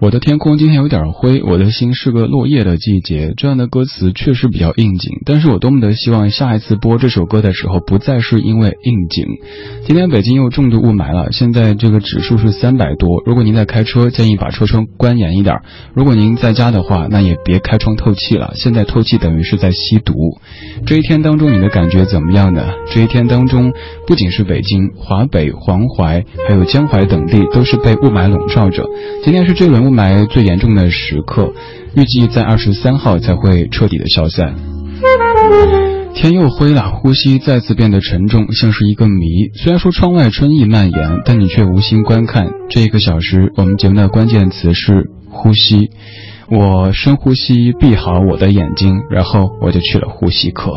我的天空今天有点灰，我的心是个落叶的季节。这样的歌词确实比较应景，但是我多么的希望下一次播这首歌的时候，不再是因为应景。今天北京又重度雾霾了，现在这个指数是三百多。如果您在开车，建议把车窗关严一点；如果您在家的话，那也别开窗透气了。现在透气等于是在吸毒。这一天当中，你的感觉怎么样呢？这一天当中，不仅是北京、华北、黄淮，还有江淮等地都是被雾霾笼罩着。今天是这轮雾霾最严重的时刻，预计在二十三号才会彻底的消散。天又灰了，呼吸再次变得沉重，像是一个谜。虽然说窗外春意蔓延，但你却无心观看。这一个小时，我们节目的关键词是呼吸。我深呼吸，闭好我的眼睛，然后我就去了呼吸科。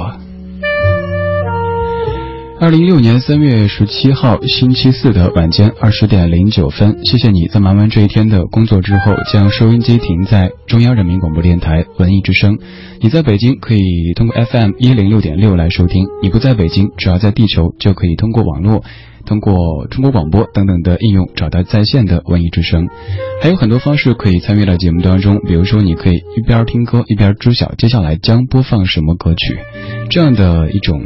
二零一六年三月十七号星期四的晚间二十点零九分，谢谢你在忙完这一天的工作之后，将收音机停在中央人民广播电台文艺之声。你在北京可以通过 FM 一零六点六来收听，你不在北京，只要在地球就可以通过网络、通过中国广播等等的应用找到在线的文艺之声。还有很多方式可以参与到节目当中，比如说你可以一边听歌一边知晓接下来将播放什么歌曲，这样的一种。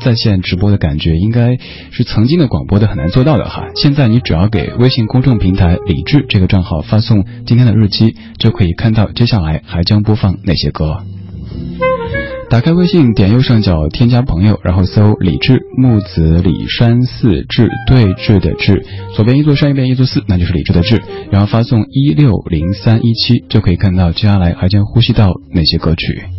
在线直播的感觉，应该是曾经的广播的很难做到的哈。现在你只要给微信公众平台“李智”这个账号发送今天的日期，就可以看到接下来还将播放哪些歌。打开微信，点右上角添加朋友，然后搜“李智木子李山寺志对峙的志”，左边一座山，右边一座寺，那就是李智的志。然后发送一六零三一七，就可以看到接下来还将呼吸到哪些歌曲。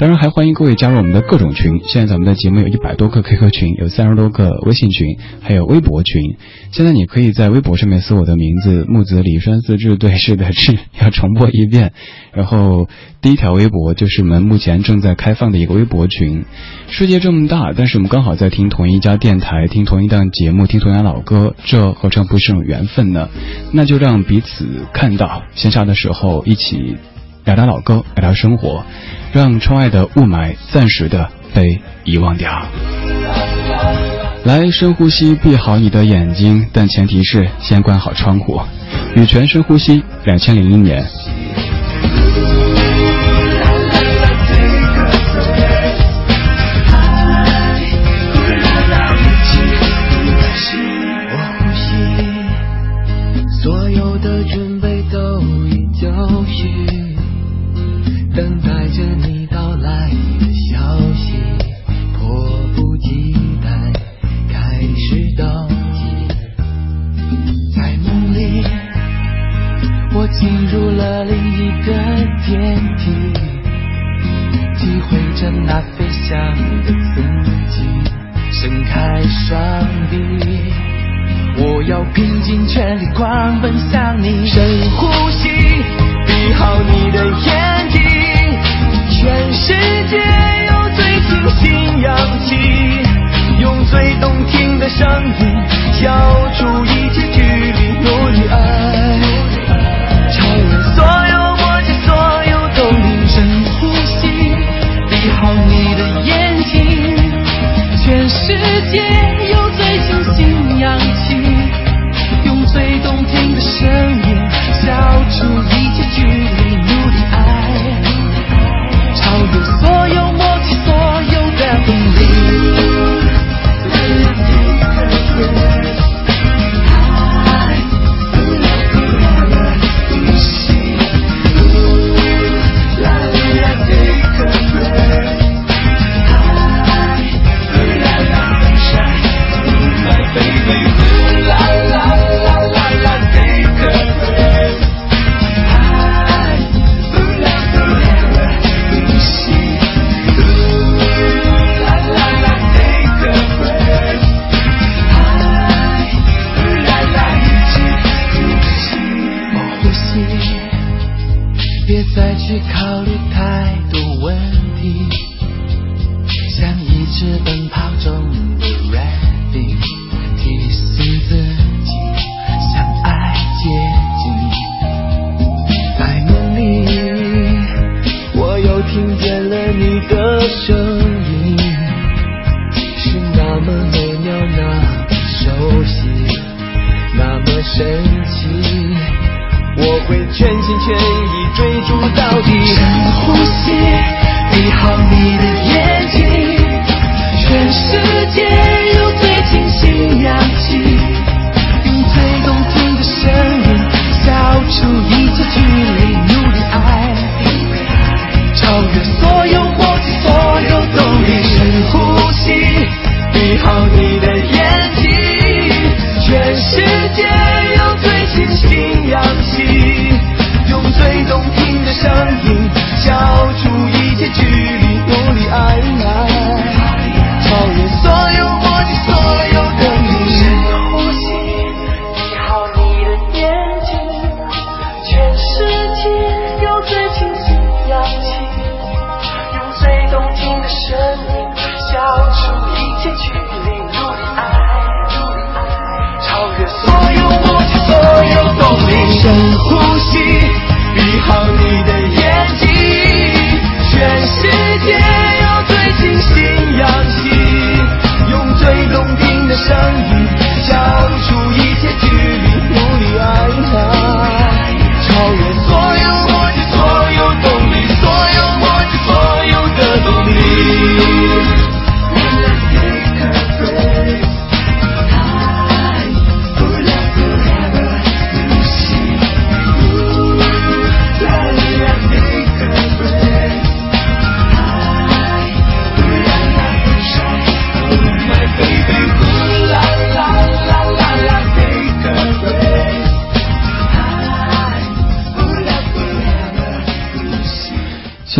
当然，还欢迎各位加入我们的各种群。现在咱们的节目有一百多个 QQ 群，有三十多个微信群，还有微博群。现在你可以在微博上面搜我的名字“木子李山四志对是的志”，要重播一遍。然后第一条微博就是我们目前正在开放的一个微博群。世界这么大，但是我们刚好在听同一家电台，听同一档节目，听同样老歌，这何尝不是种缘分呢？那就让彼此看到，线下的时候一起表达老歌，表达生活。让窗外的雾霾暂时的被遗忘掉。来，深呼吸，闭好你的眼睛，但前提是先关好窗户。羽泉深呼吸，两千零一年。进入了另一个天体体会着那飞翔的刺激伸开双臂。我要拼尽全力狂奔向你生活 should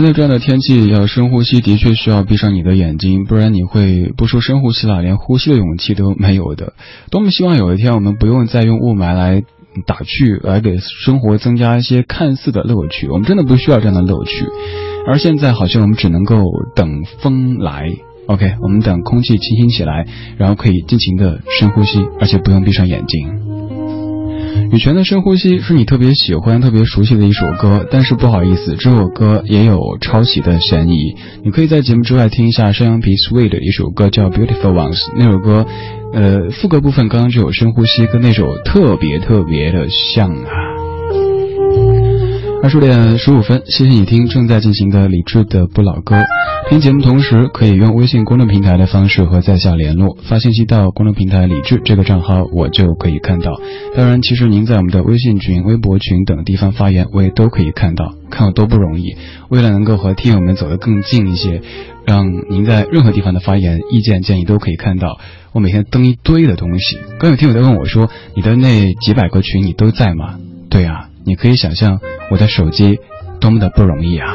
现在这样的天气，要深呼吸的确需要闭上你的眼睛，不然你会不说深呼吸了，连呼吸的勇气都没有的。多么希望有一天我们不用再用雾霾来打趣，来给生活增加一些看似的乐趣。我们真的不需要这样的乐趣，而现在好像我们只能够等风来。OK，我们等空气清新起来，然后可以尽情的深呼吸，而且不用闭上眼睛。羽泉的深呼吸是你特别喜欢、特别熟悉的一首歌，但是不好意思，这首歌也有抄袭的嫌疑。你可以在节目之外听一下山羊皮 Sweet 的一首歌，叫《Beautiful Ones》。那首歌，呃，副歌部分刚刚就有深呼吸，跟那首特别特别的像啊。二十点十五分，谢谢你听正在进行的理智的不老歌。听节目同时，可以用微信公众平台的方式和在下联络，发信息到公众平台理智这个账号，我就可以看到。当然，其实您在我们的微信群、微博群等地方发言，我也都可以看到，看我多不容易。为了能够和听友们走得更近一些，让您在任何地方的发言、意见、建议都可以看到。我每天登一堆的东西，刚有听友在问我说：“你的那几百个群，你都在吗？”对啊。你可以想象我的手机多么的不容易啊！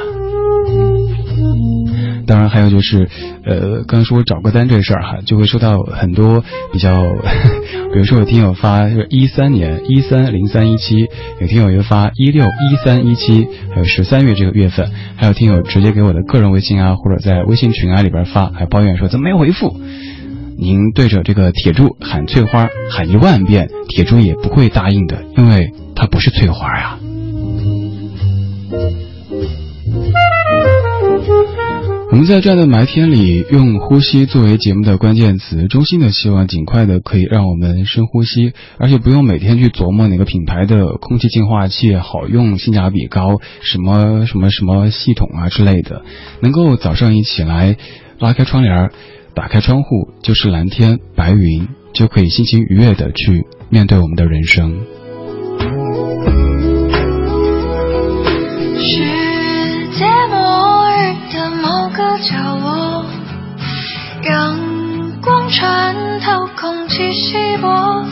当然还有就是，呃，刚说找歌单这事儿哈，就会收到很多比较，比如说有听友发是一三年一三零三一七，有听友又发一六一三一七，还有十三月这个月份，还有听友直接给我的个人微信啊，或者在微信群啊里边发，还抱怨说怎么没回复。您对着这个铁柱喊翠花，喊一万遍，铁柱也不会答应的，因为它不是翠花啊。我们在这样的霾天里，用呼吸作为节目的关键词，衷心的希望尽快的可以让我们深呼吸，而且不用每天去琢磨哪个品牌的空气净化器好用、性价比高，什么什么什么系统啊之类的，能够早上一起来拉开窗帘。打开窗户就是蓝天白云，就可以心情愉悦的去面对我们的人生。世界末日的某个角落，阳光穿透空气稀薄。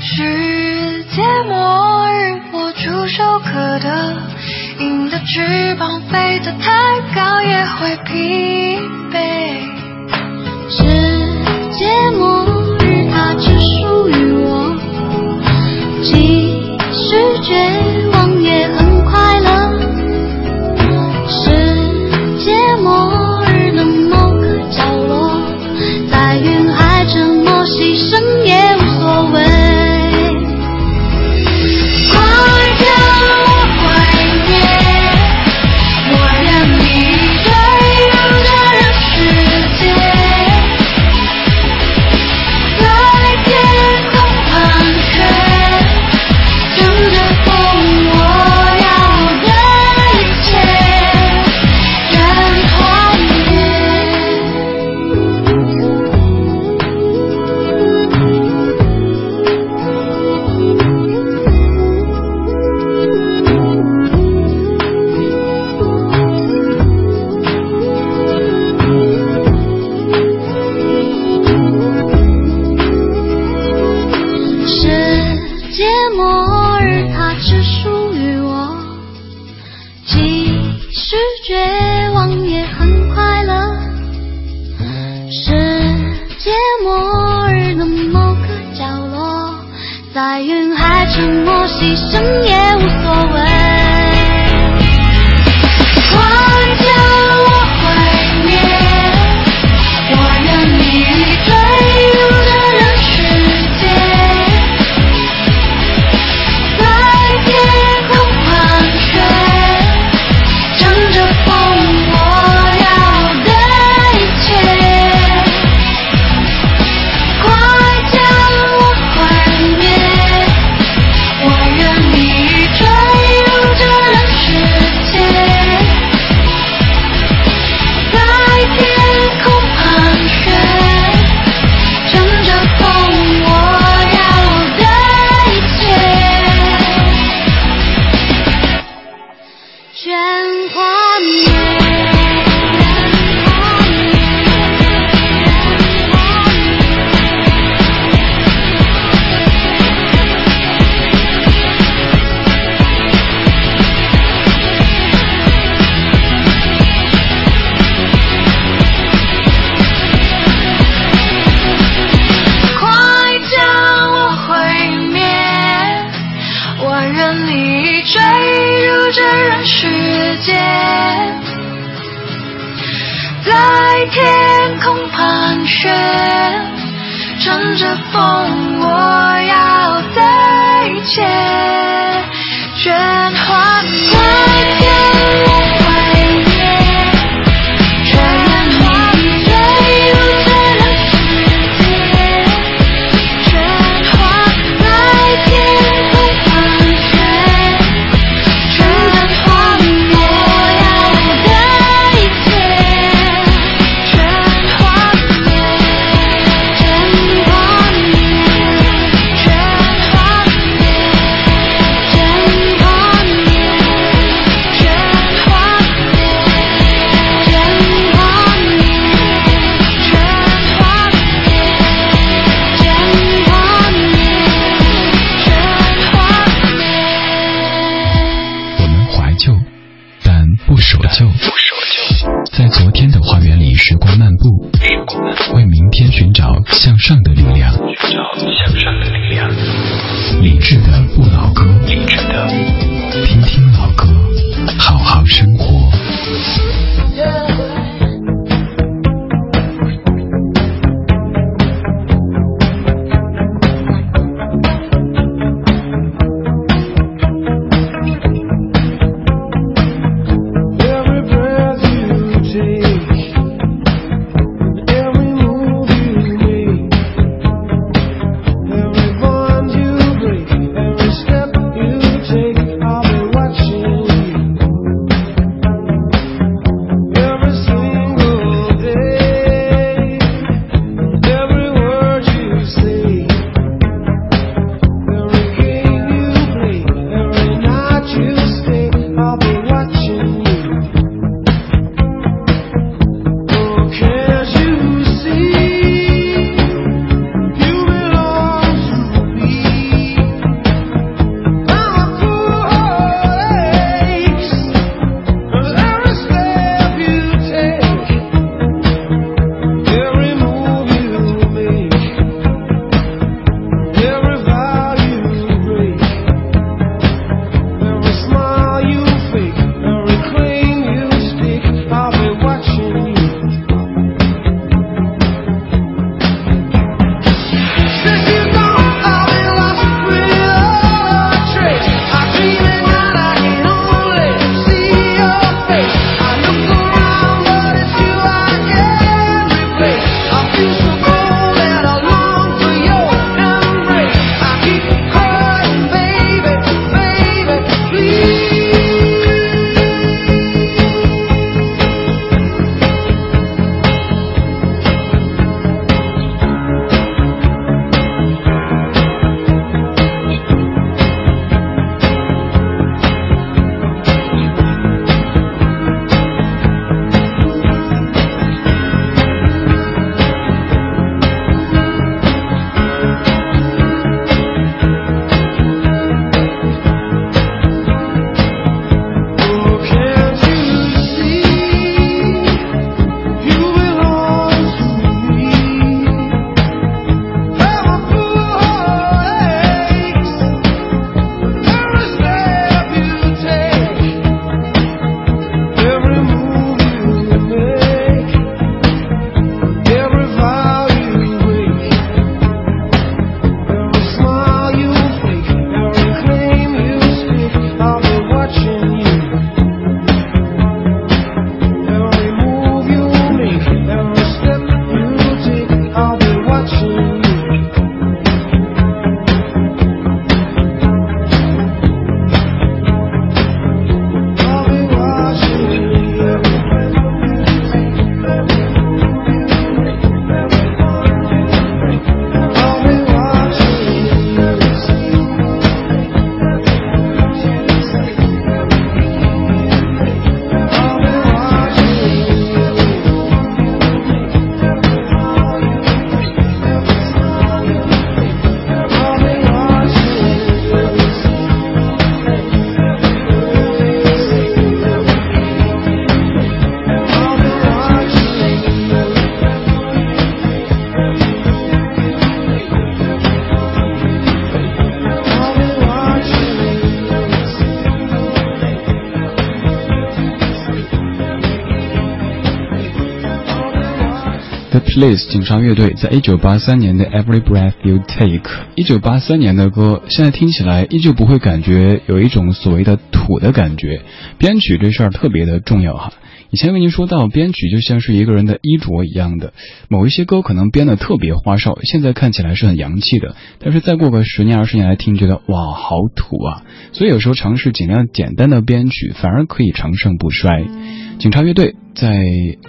世界末日，我触手可得，鹰的翅膀飞得太高也会疲惫。世界末日，它末日的某个角落在云海沉默牺牲也无所谓。我要的一切全还给。Police 警察乐队在一九八三年的 Every Breath You Take，一九八三年的歌，现在听起来依旧不会感觉有一种所谓的土的感觉。编曲这事儿特别的重要哈。以前为您说到，编曲就像是一个人的衣着一样的，某一些歌可能编的特别花哨，现在看起来是很洋气的，但是再过个十年二十年来听，觉得哇好土啊。所以有时候尝试尽量简单的编曲，反而可以长盛不衰。警察乐队在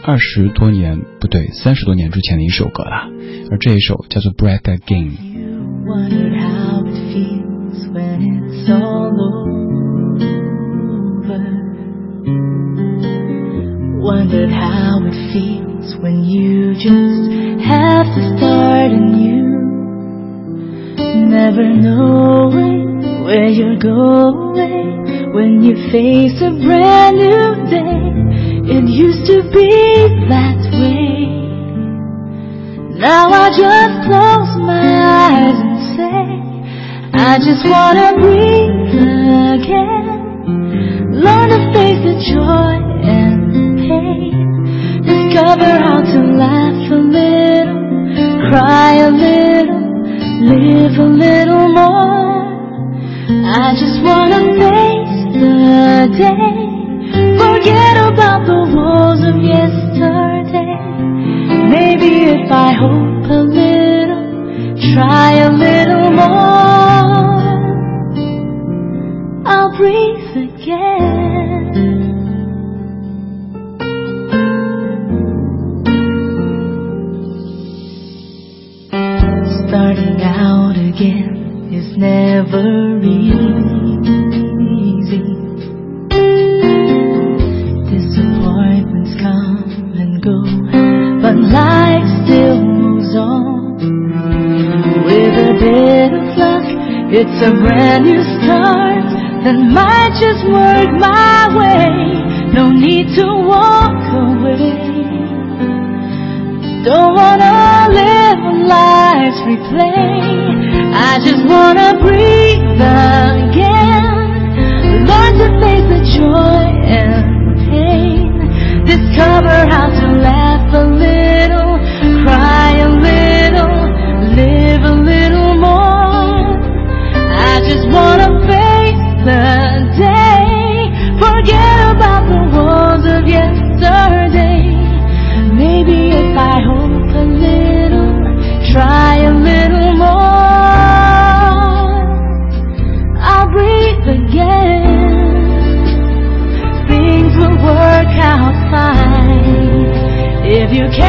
二十多年不对三十多年之前的一首歌啦，而这一首叫做《Breath Again》。Wondered how it feels when you just have to start anew. Never knowing where you're going when you face a brand new day. It used to be that way. Now I just close my eyes and say, I just wanna breathe again. Learn to face the joy and pain. Discover how to laugh a little, cry a little, live a little more. I just wanna the day, forget about the woes of yesterday. Maybe if I hope If you can't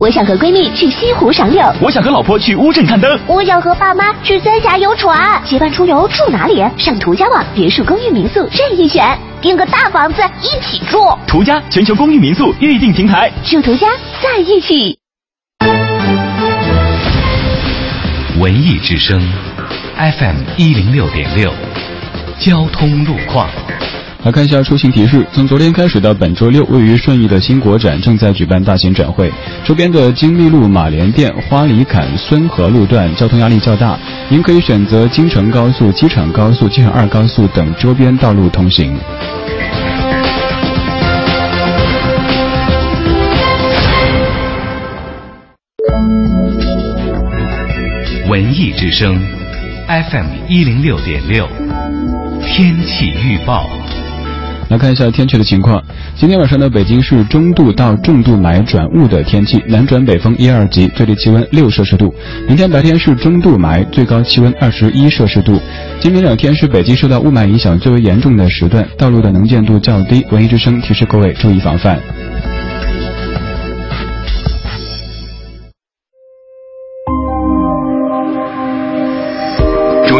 我想和闺蜜去西湖赏柳，我想和老婆去乌镇看灯，我想和爸妈去三峡游船。结伴出游住哪里？上途家网别墅、公寓、民宿任意选，订个大房子一起住。途家全球公寓民宿预订平台。住途家在一起。文艺之声，FM 一零六点六，交通路况。来看一下出行提示。从昨天开始到本周六，位于顺义的新国展正在举办大型展会，周边的金密路、马连店、花梨坎、孙河路段交通压力较大，您可以选择京承高速、机场高速、机场二高速等周边道路通行。文艺之声，FM 一零六点六，天气预报。来看一下天气的情况。今天晚上呢，北京是中度到重度霾转雾的天气，南转北风一二级，最低气温六摄氏度。明天白天是中度霾，最高气温二十一摄氏度。今明两天是北京受到雾霾影响最为严重的时段，道路的能见度较低。文艺之声提示各位注意防范。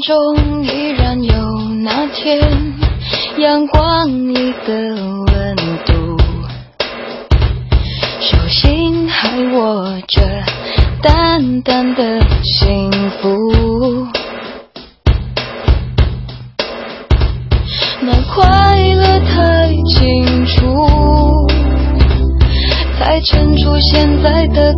中依然有那天阳光里的温度，手心还握着淡淡的幸福。那快乐太清楚，才衬出现在的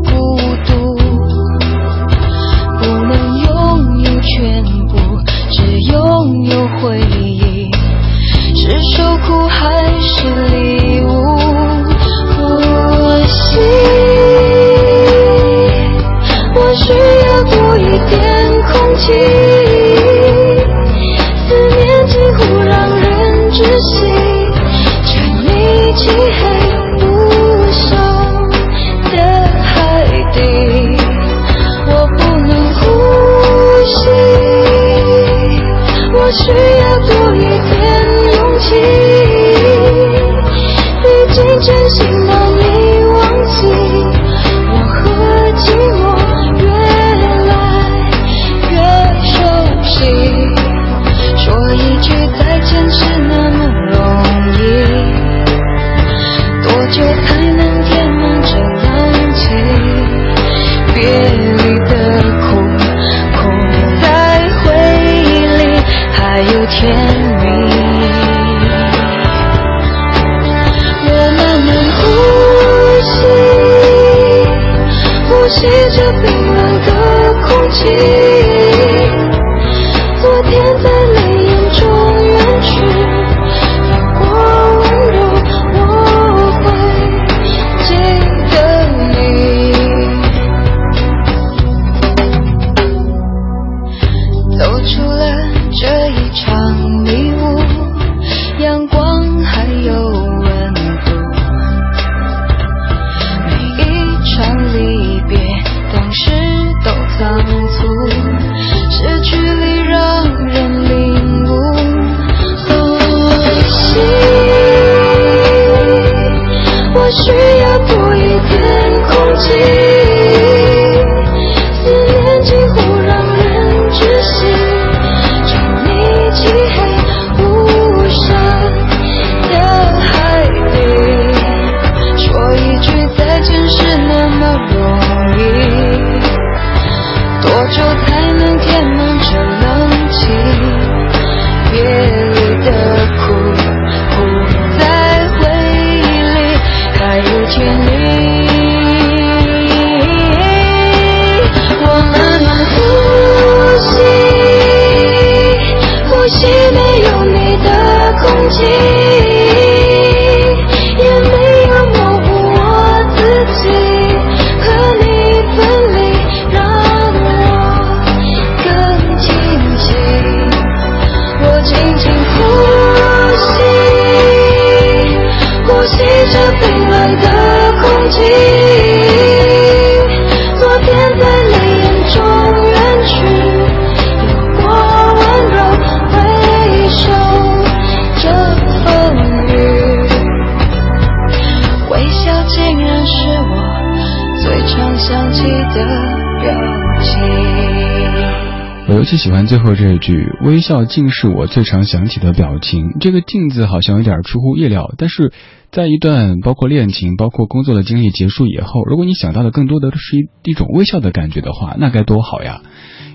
最喜欢最后这一句“微笑竟是我最常想起的表情”。这个“镜子好像有点出乎意料，但是在一段包括恋情、包括工作的经历结束以后，如果你想到的更多的是一一种微笑的感觉的话，那该多好呀！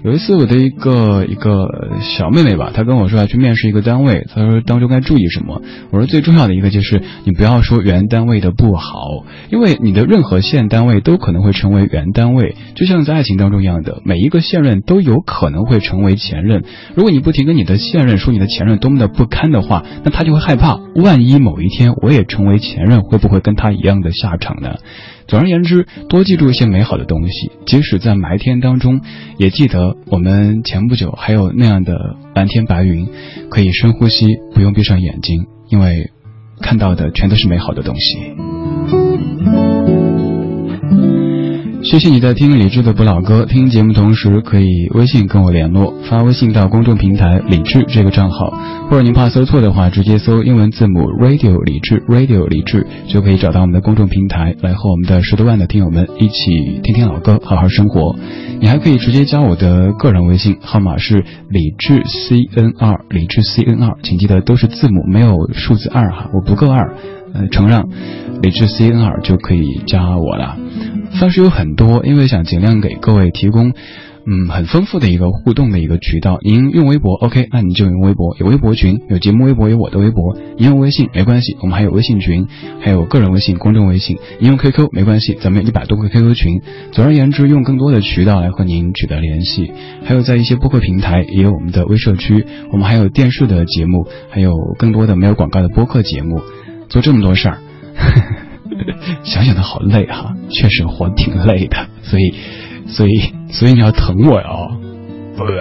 有一次，我的一个一个小妹妹吧，她跟我说要去面试一个单位，她说当中该注意什么？我说最重要的一个就是你不要说原单位的不好，因为你的任何现单位都可能会成为原单位，就像在爱情当中一样的，每一个现任都有可能会成为前任。如果你不停跟你的现任说你的前任多么的不堪的话，那他就会害怕，万一某一天我也成为前任，会不会跟他一样的下场呢？总而言之，多记住一些美好的东西，即使在霾天当中，也记得我们前不久还有那样的蓝天白云，可以深呼吸，不用闭上眼睛，因为看到的全都是美好的东西。谢谢你在听李志的不老歌，听节目同时可以微信跟我联络，发微信到公众平台李志这个账号，或者您怕搜错的话，直接搜英文字母 radio 李志 radio 李志就可以找到我们的公众平台，来和我们的十多万的听友们一起听听老歌，好好生活。你还可以直接加我的个人微信号码是李志 C N 二，李志 C N 二，请记得都是字母，没有数字二哈，我不够二，呃，承让李志 C N 二就可以加我了。方式有很多，因为想尽量给各位提供，嗯，很丰富的一个互动的一个渠道。您用微博，OK，那你就用微博，有微博群，有节目微博，有我的微博。您用微信没关系，我们还有微信群，还有个人微信、公众微信。您用 QQ 没关系，咱们有一百多个 QQ 群。总而言之，用更多的渠道来和您取得联系。还有在一些播客平台也有我们的微社区，我们还有电视的节目，还有更多的没有广告的播客节目。做这么多事儿。想想都好累哈，确实活挺累的，所以，所以，所以你要疼我呀！不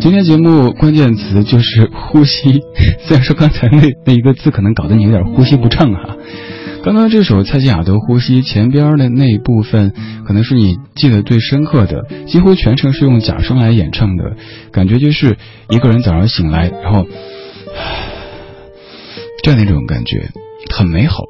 今天节目关键词就是呼吸，虽然说刚才那那一个字可能搞得你有点呼吸不畅哈。刚刚这首蔡健雅的《呼吸》前边的那一部分，可能是你记得最深刻的，几乎全程是用假声来演唱的，感觉就是一个人早上醒来，然后。这样的一种感觉很美好，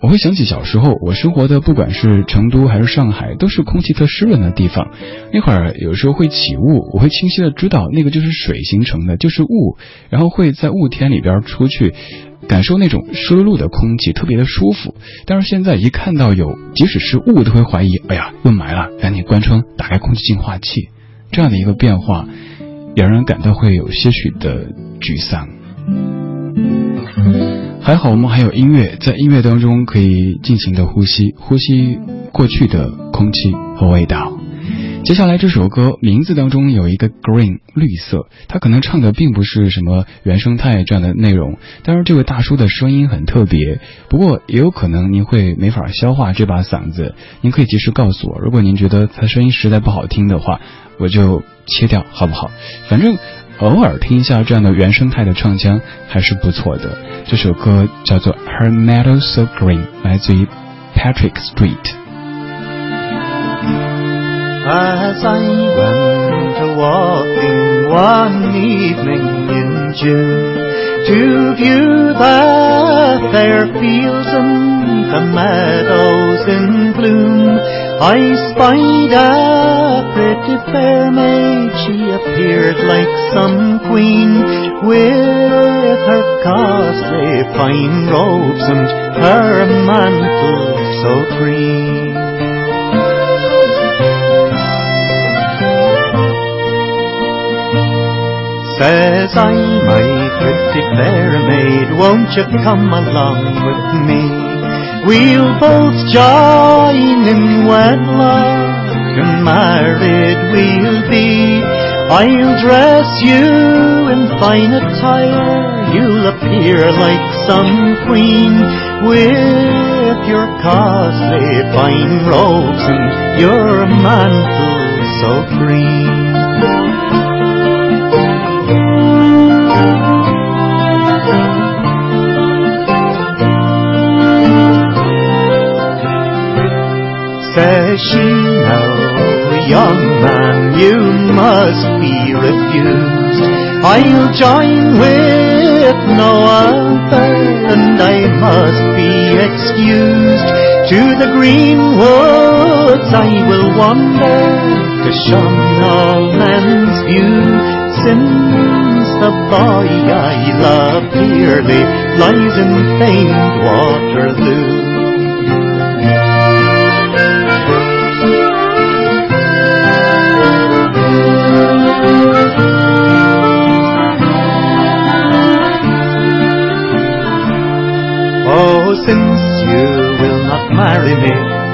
我会想起小时候我生活的，不管是成都还是上海，都是空气特湿润的地方。那会儿有时候会起雾，我会清晰的知道那个就是水形成的，就是雾，然后会在雾天里边出去，感受那种湿漉漉的空气，特别的舒服。但是现在一看到有即使是雾，都会怀疑，哎呀，又霾了，赶紧关窗，打开空气净化器。这样的一个变化，也让人感到会有些许的沮丧。还好我们还有音乐，在音乐当中可以尽情的呼吸，呼吸过去的空气和味道。接下来这首歌名字当中有一个 green 绿色，他可能唱的并不是什么原生态这样的内容，但是这位大叔的声音很特别。不过也有可能您会没法消化这把嗓子，您可以及时告诉我，如果您觉得他声音实在不好听的话，我就切掉好不好？反正。偶尔听一下这样的原生态的唱腔还是不错的。这首歌叫做《Her Meadow So Green》，来自于 Patrick Street。As I went walking one evening in June to view the fair fields and the meadows in bloom, I spied a pretty fair maid, she appeared like some queen, with her costly fine robes and her mantle so green. Says I, my pretty fair maid, won't you come along with me? We'll both join in wedlock and married we'll be. I'll dress you in fine attire, you'll appear like some queen with your costly fine robes and your mantle so green. She, now, young man, you must be refused. I'll join with no other, and I must be excused. To the green woods I will wander to shun all men's view. Since the boy I love dearly lies in famed Waterloo.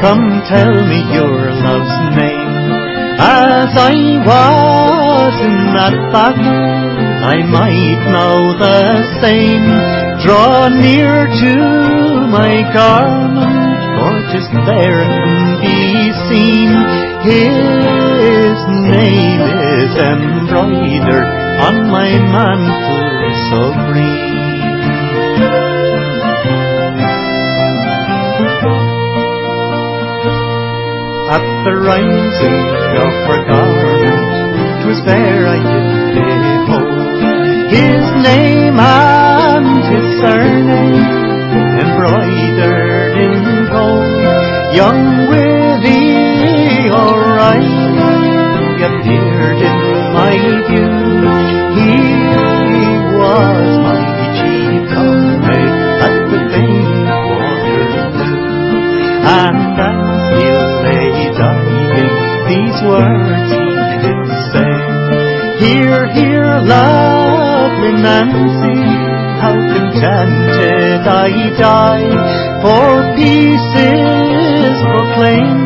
Come tell me your love's name. As I was in that battle, I might know the same. Draw near to my garment, 'tis there can be seen. His name is embroidered on my mantle so green. The rising of her garment, 'twas there I did behold his name and his surname embroidered in gold. Young Willie Love die, For peace is proclaimed.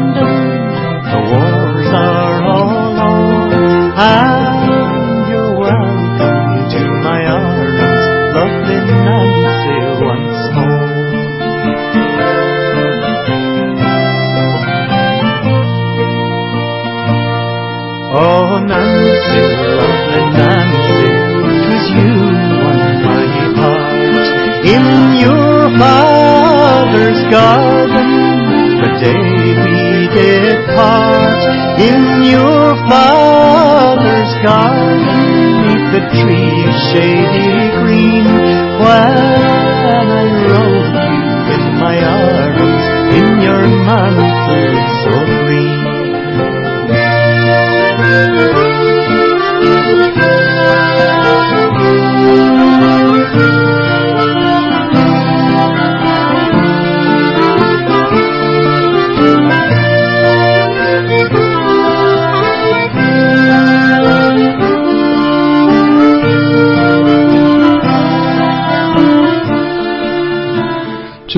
In your father's garden, neath the trees shady green, when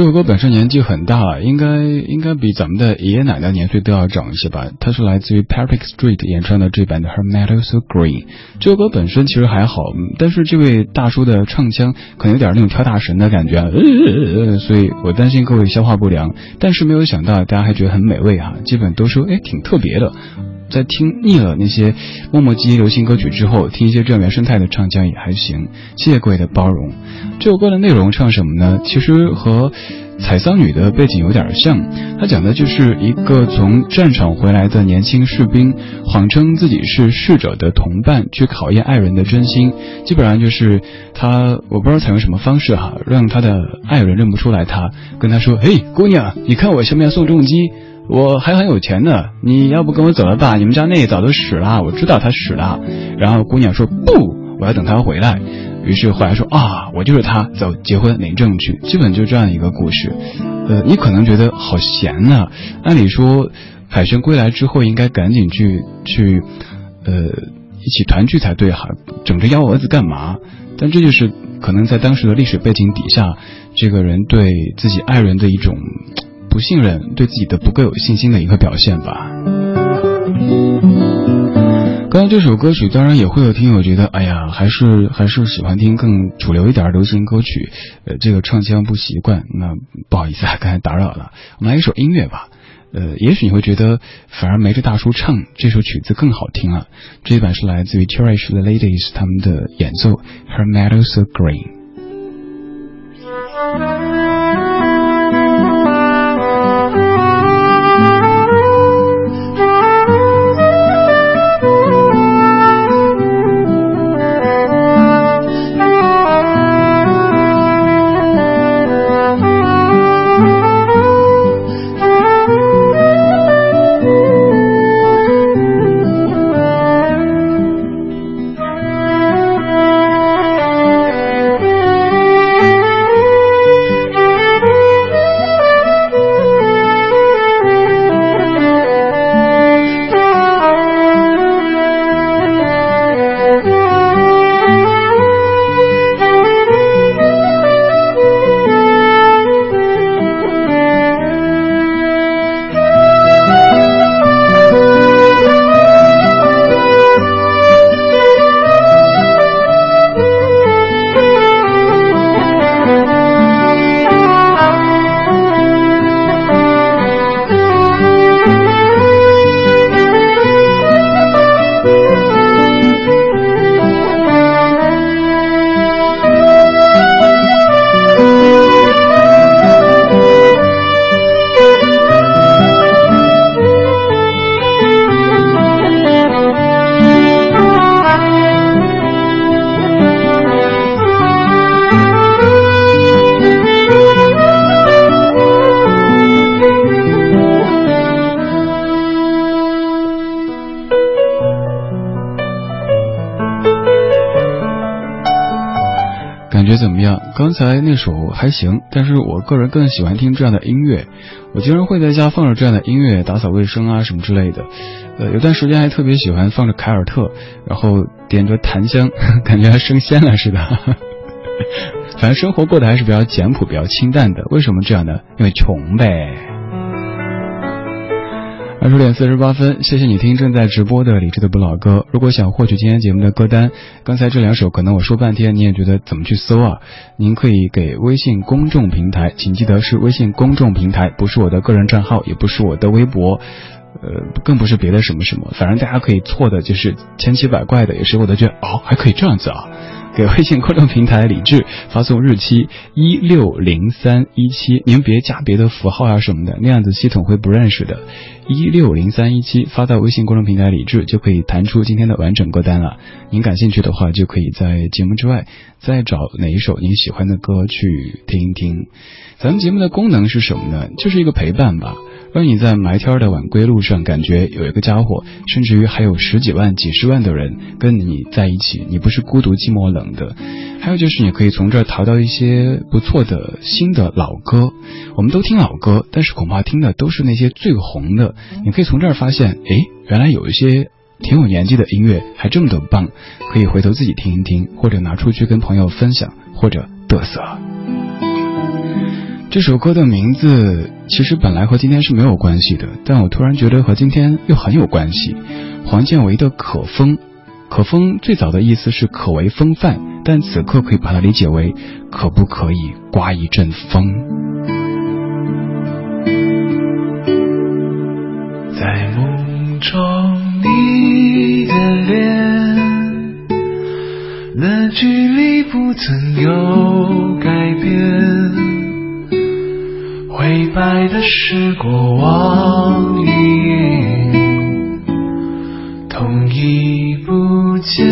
这首歌本身年纪很大了，应该应该比咱们的爷爷奶奶年岁都要长一些吧。它是来自于 Patrick Street 演唱的这版的《Her Meadow So Green》。这首歌本身其实还好，但是这位大叔的唱腔可能有点那种跳大神的感觉，呃呃呃所以我担心各位消化不良。但是没有想到大家还觉得很美味哈、基本都说哎挺特别的。在听腻了那些磨磨唧唧流行歌曲之后，听一些这样原生态的唱腔也还行。谢谢各位的包容。这首歌的内容唱什么呢？其实和采桑女的背景有点像，它讲的就是一个从战场回来的年轻士兵，谎称自己是逝者的同伴，去考验爱人的真心。基本上就是他，我不知道采用什么方式哈，让他的爱人认不出来他，跟他说：“嘿，姑娘，你看我像不像宋仲基。”我还很有钱呢，你要不跟我走了吧？你们家那早都死了，我知道他死了。然后姑娘说不，我要等他回来。于是回来说啊，我就是他，走，结婚领证去。基本就这样一个故事。呃，你可能觉得好闲呢、按理说海旋归来之后应该赶紧去去，呃，一起团聚才对哈，整这幺蛾子干嘛？但这就是可能在当时的历史背景底下，这个人对自己爱人的一种。不信任，对自己的不够有信心的一个表现吧。刚刚这首歌曲，当然也会有听友觉得，哎呀，还是还是喜欢听更主流一点流行歌曲，呃，这个唱腔不习惯，那不好意思啊，刚才打扰了。我们来一首音乐吧，呃，也许你会觉得反而没这大叔唱这首曲子更好听了。这一版是来自于 Cherish the Ladies 他们的演奏，Her Meadow So Green。觉怎么样？刚才那首还行，但是我个人更喜欢听这样的音乐。我经常会在家放着这样的音乐打扫卫生啊什么之类的。呃，有段时间还特别喜欢放着凯尔特，然后点着檀香，感觉还升仙了似的。反正生活过得还是比较简朴、比较清淡的。为什么这样呢？因为穷呗。二十点四十八分，谢谢你听正在直播的李智的不老歌。如果想获取今天节目的歌单，刚才这两首可能我说半天你也觉得怎么去搜啊？您可以给微信公众平台，请记得是微信公众平台，不是我的个人账号，也不是我的微博，呃，更不是别的什么什么。反正大家可以错的就是千奇百怪的，也是我的觉哦，还可以这样子啊。给微信公众平台李志发送日期一六零三一七，您别加别的符号啊什么的，那样子系统会不认识的。一六零三一七发到微信公众平台李志，就可以弹出今天的完整歌单了。您感兴趣的话，就可以在节目之外再找哪一首您喜欢的歌去听一听。咱们节目的功能是什么呢？就是一个陪伴吧。当你在埋天的晚归路上，感觉有一个家伙，甚至于还有十几万、几十万的人跟你在一起，你不是孤独、寂寞、冷的。还有就是，你可以从这儿淘到一些不错的新的老歌。我们都听老歌，但是恐怕听的都是那些最红的。你可以从这儿发现，哎，原来有一些挺有年纪的音乐还这么的棒，可以回头自己听一听，或者拿出去跟朋友分享，或者嘚瑟。这首歌的名字其实本来和今天是没有关系的，但我突然觉得和今天又很有关系。黄建为的《可风》，可风最早的意思是可为风范，但此刻可以把它理解为可不可以刮一阵风？在梦中你的脸，那距离不曾有改变。灰白的是过往云烟，痛已不见。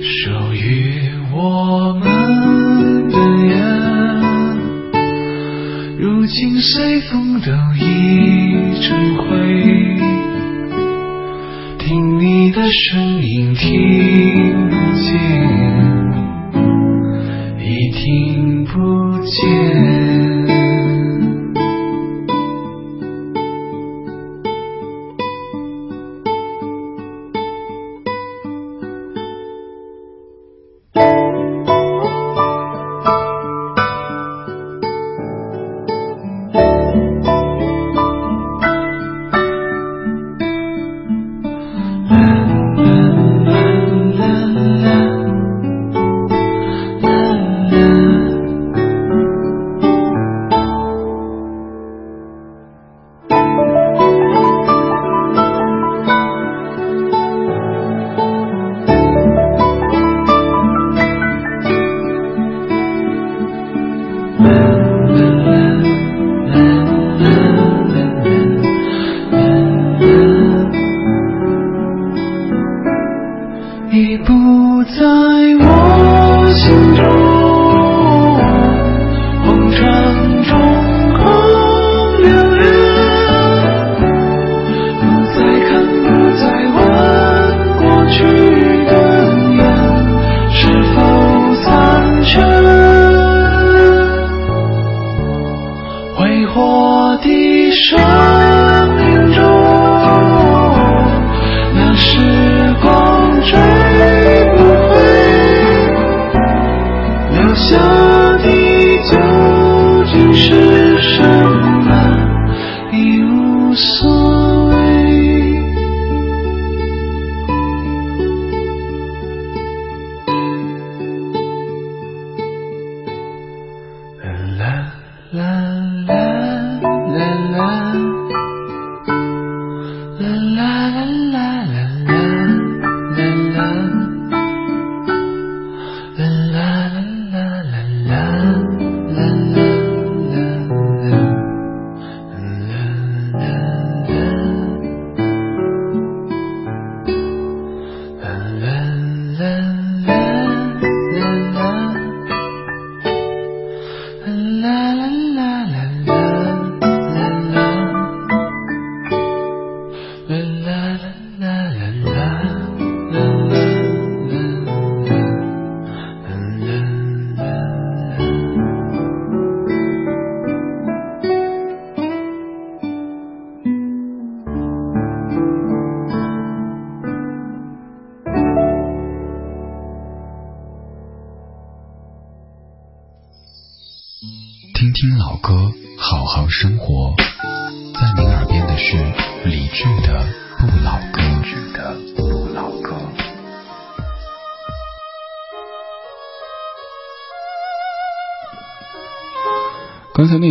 属于我们的缘，如今随风都已成灰。听你的声音，听不见。听见。la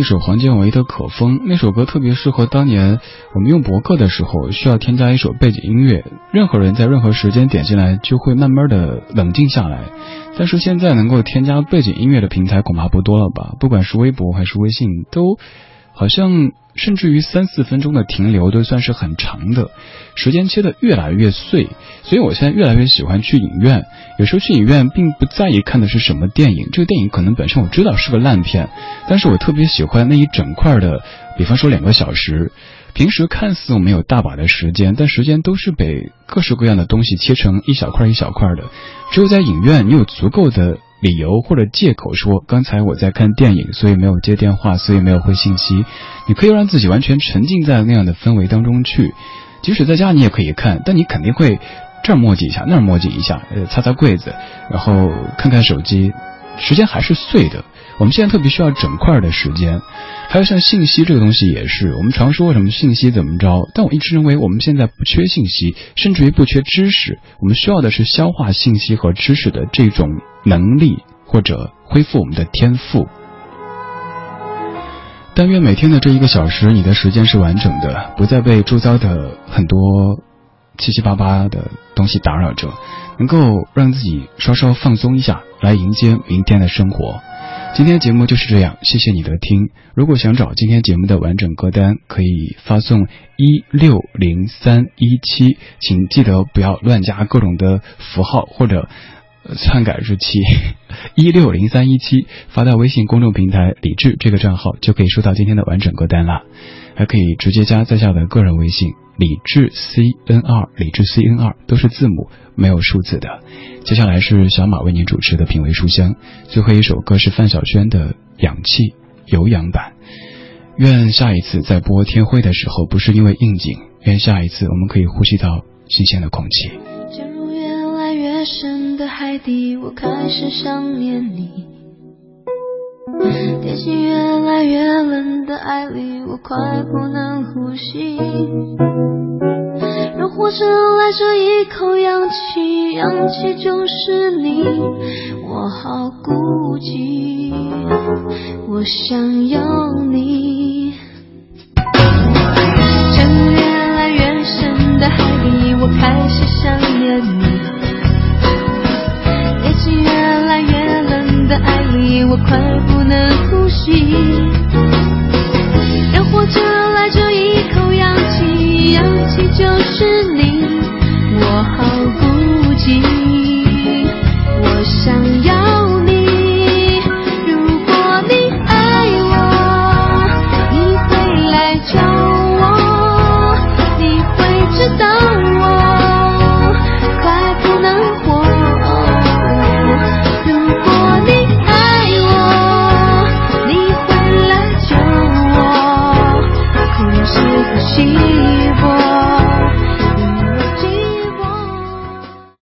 一首黄建为的《可风》，那首歌特别适合当年我们用博客的时候需要添加一首背景音乐，任何人在任何时间点进来就会慢慢的冷静下来。但是现在能够添加背景音乐的平台恐怕不多了吧？不管是微博还是微信，都好像。甚至于三四分钟的停留都算是很长的，时间切得越来越碎，所以我现在越来越喜欢去影院。有时候去影院并不在意看的是什么电影，这个电影可能本身我知道是个烂片，但是我特别喜欢那一整块的，比方说两个小时。平时看似我们有大把的时间，但时间都是被各式各样的东西切成一小块一小块的。只有在影院，你有足够的。理由或者借口说，刚才我在看电影，所以没有接电话，所以没有回信息。你可以让自己完全沉浸在那样的氛围当中去。即使在家，你也可以看，但你肯定会这儿磨叽一下，那儿磨叽一下，呃，擦擦柜子，然后看看手机，时间还是碎的。我们现在特别需要整块的时间。还有像信息这个东西也是，我们常说什么信息怎么着，但我一直认为我们现在不缺信息，甚至于不缺知识，我们需要的是消化信息和知识的这种。能力或者恢复我们的天赋，但愿每天的这一个小时，你的时间是完整的，不再被周遭的很多七七八八的东西打扰着，能够让自己稍稍放松一下，来迎接明天的生活。今天节目就是这样，谢谢你的听。如果想找今天节目的完整歌单，可以发送一六零三一七，请记得不要乱加各种的符号或者。篡改日期 一六零三一七，发到微信公众平台“李智”这个账号，就可以收到今天的完整歌单了。还可以直接加在下的个人微信“李智 C N 二”，李智 C N 二都是字母，没有数字的。接下来是小马为您主持的品味书香，最后一首歌是范晓萱的《氧气》有氧版。愿下一次在播天灰的时候，不是因为应景，愿下一次我们可以呼吸到新鲜的空气。越深的海底，我开始想念你。天气越来越冷的爱里，我快不能呼吸。让火车来这一口氧气，氧气就是你，我好孤寂，我想要你。沉越来越深的海底，我开始想念你。天气越来越冷的爱里，我快的呼吸。人活着来这一口氧气氧气就是你我好孤寂